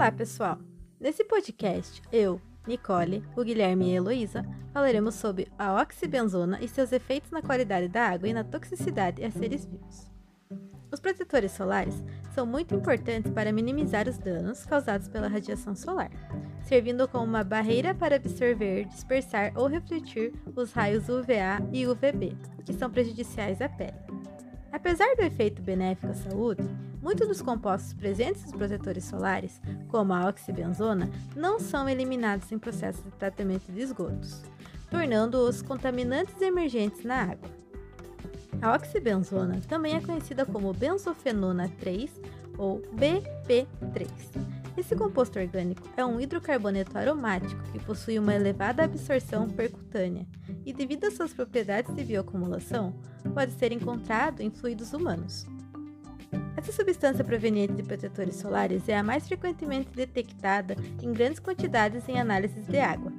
Olá, pessoal! Nesse podcast, eu, Nicole, o Guilherme e a Heloísa falaremos sobre a oxibenzona e seus efeitos na qualidade da água e na toxicidade a seres vivos. Os protetores solares são muito importantes para minimizar os danos causados pela radiação solar, servindo como uma barreira para absorver, dispersar ou refletir os raios UVA e UVB, que são prejudiciais à pele. Apesar do efeito benéfico à saúde, muitos dos compostos presentes nos protetores solares, como a oxibenzona, não são eliminados em processos de tratamento de esgotos, tornando-os contaminantes emergentes na água. A oxibenzona também é conhecida como benzofenona 3 ou BP3. Esse composto orgânico é um hidrocarboneto aromático que possui uma elevada absorção percutânea e, devido às suas propriedades de bioacumulação, pode ser encontrado em fluidos humanos. Essa substância proveniente de protetores solares é a mais frequentemente detectada em grandes quantidades em análises de água.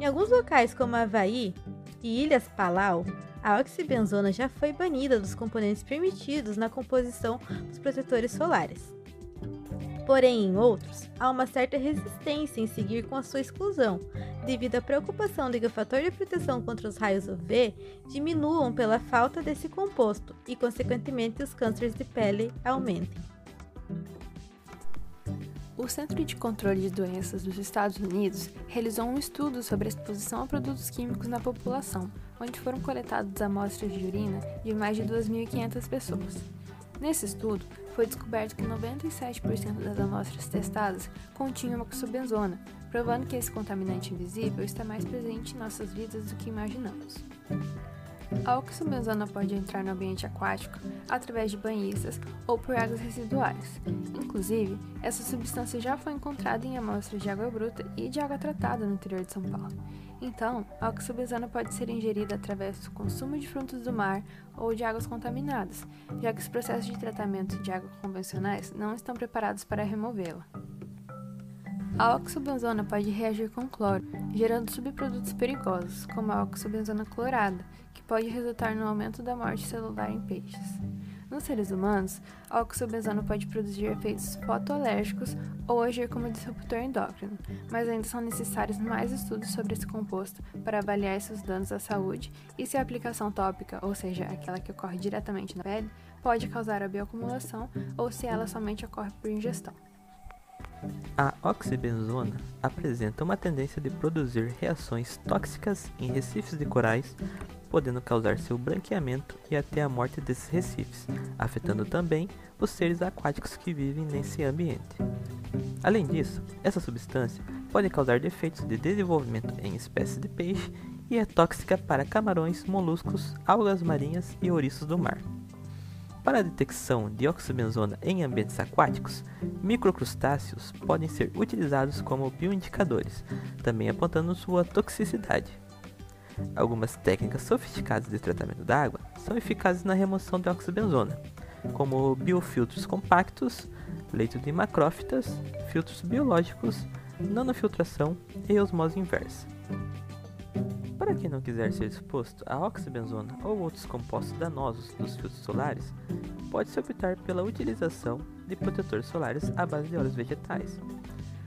Em alguns locais, como Havaí e Ilhas Palau, a oxibenzona já foi banida dos componentes permitidos na composição dos protetores solares. Porém, em outros, há uma certa resistência em seguir com a sua exclusão, devido à preocupação de que o fator de proteção contra os raios UV diminuam pela falta desse composto e, consequentemente, os cânceres de pele aumentem. O Centro de Controle de Doenças dos Estados Unidos realizou um estudo sobre a exposição a produtos químicos na população, onde foram coletadas amostras de urina de mais de 2.500 pessoas. Nesse estudo, foi descoberto que 97% das amostras testadas continham oxibenzona, provando que esse contaminante invisível está mais presente em nossas vidas do que imaginamos. A oxibenzona pode entrar no ambiente aquático através de banhistas ou por águas residuais. Inclusive, essa substância já foi encontrada em amostras de água bruta e de água tratada no interior de São Paulo. Então, a oxibenzona pode ser ingerida através do consumo de frutos do mar ou de águas contaminadas, já que os processos de tratamento de água convencionais não estão preparados para removê-la. A oxibenzona pode reagir com cloro, gerando subprodutos perigosos, como a oxibenzona clorada, que pode resultar no aumento da morte celular em peixes. Nos seres humanos, a oxibenzona pode produzir efeitos fotoalérgicos ou agir como disruptor endócrino, mas ainda são necessários mais estudos sobre esse composto para avaliar seus danos à saúde e se a aplicação tópica, ou seja, aquela que ocorre diretamente na pele, pode causar a bioacumulação ou se ela somente ocorre por ingestão. A oxibenzona apresenta uma tendência de produzir reações tóxicas em recifes de corais podendo causar seu branqueamento e até a morte desses recifes, afetando também os seres aquáticos que vivem nesse ambiente. Além disso, essa substância pode causar defeitos de desenvolvimento em espécies de peixe e é tóxica para camarões, moluscos, algas marinhas e ouriços do mar. Para a detecção de oxibenzona em ambientes aquáticos, microcrustáceos podem ser utilizados como bioindicadores, também apontando sua toxicidade. Algumas técnicas sofisticadas de tratamento da água são eficazes na remoção de oxibenzona, como biofiltros compactos, leito de macrófitas, filtros biológicos, nanofiltração e osmose inversa. Para quem não quiser ser exposto a oxibenzona ou outros compostos danosos dos filtros solares, pode-se optar pela utilização de protetores solares à base de óleos vegetais,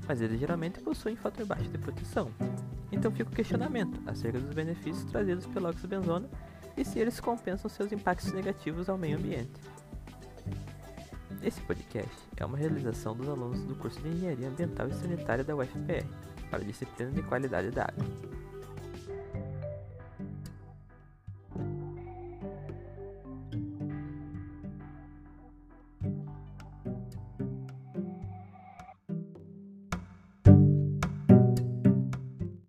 mas eles geralmente possuem fator baixo de proteção, então fica o questionamento acerca dos benefícios trazidos pela oxibenzona e se eles compensam seus impactos negativos ao meio ambiente. Esse podcast é uma realização dos alunos do curso de Engenharia Ambiental e Sanitária da UFPR, para a disciplina de Qualidade da Água.